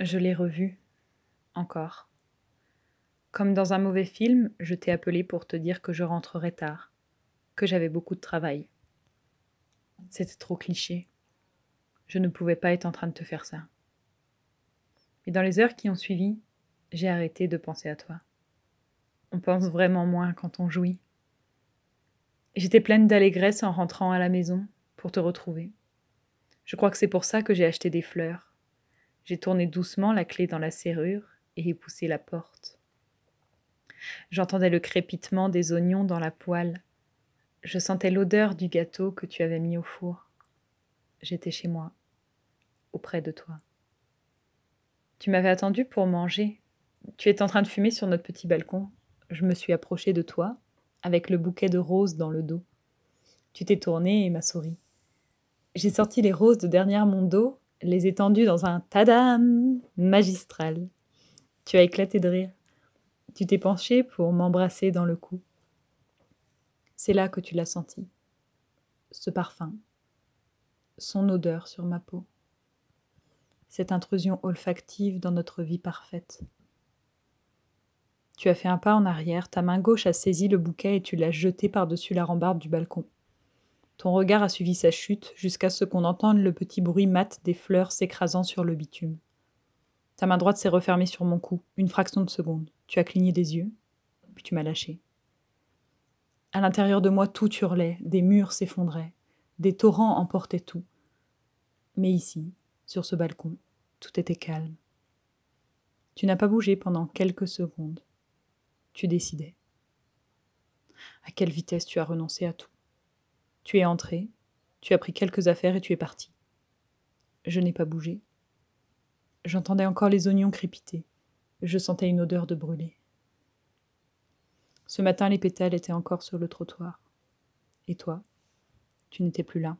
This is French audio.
Je l'ai revu. Encore. Comme dans un mauvais film, je t'ai appelé pour te dire que je rentrerai tard, que j'avais beaucoup de travail. C'était trop cliché. Je ne pouvais pas être en train de te faire ça. Mais dans les heures qui ont suivi, j'ai arrêté de penser à toi. On pense vraiment moins quand on jouit. J'étais pleine d'allégresse en rentrant à la maison pour te retrouver. Je crois que c'est pour ça que j'ai acheté des fleurs. J'ai tourné doucement la clé dans la serrure et ai poussé la porte. J'entendais le crépitement des oignons dans la poêle. Je sentais l'odeur du gâteau que tu avais mis au four. J'étais chez moi, auprès de toi. Tu m'avais attendu pour manger. Tu étais en train de fumer sur notre petit balcon. Je me suis approchée de toi, avec le bouquet de roses dans le dos. Tu t'es tourné et m'as souri. J'ai sorti les roses de derrière mon dos, les étendues dans un tadam magistral. Tu as éclaté de rire. Tu t'es penché pour m'embrasser dans le cou. C'est là que tu l'as senti. Ce parfum, son odeur sur ma peau. Cette intrusion olfactive dans notre vie parfaite. Tu as fait un pas en arrière, ta main gauche a saisi le bouquet et tu l'as jeté par-dessus la rambarde du balcon. Ton regard a suivi sa chute jusqu'à ce qu'on entende le petit bruit mat des fleurs s'écrasant sur le bitume. Ta main droite s'est refermée sur mon cou, une fraction de seconde. Tu as cligné des yeux, puis tu m'as lâché. À l'intérieur de moi, tout hurlait, des murs s'effondraient, des torrents emportaient tout. Mais ici, sur ce balcon, tout était calme. Tu n'as pas bougé pendant quelques secondes. Tu décidais. À quelle vitesse tu as renoncé à tout? Tu es entré, tu as pris quelques affaires et tu es parti. Je n'ai pas bougé. J'entendais encore les oignons crépiter. Je sentais une odeur de brûlé. Ce matin, les pétales étaient encore sur le trottoir. Et toi, tu n'étais plus là.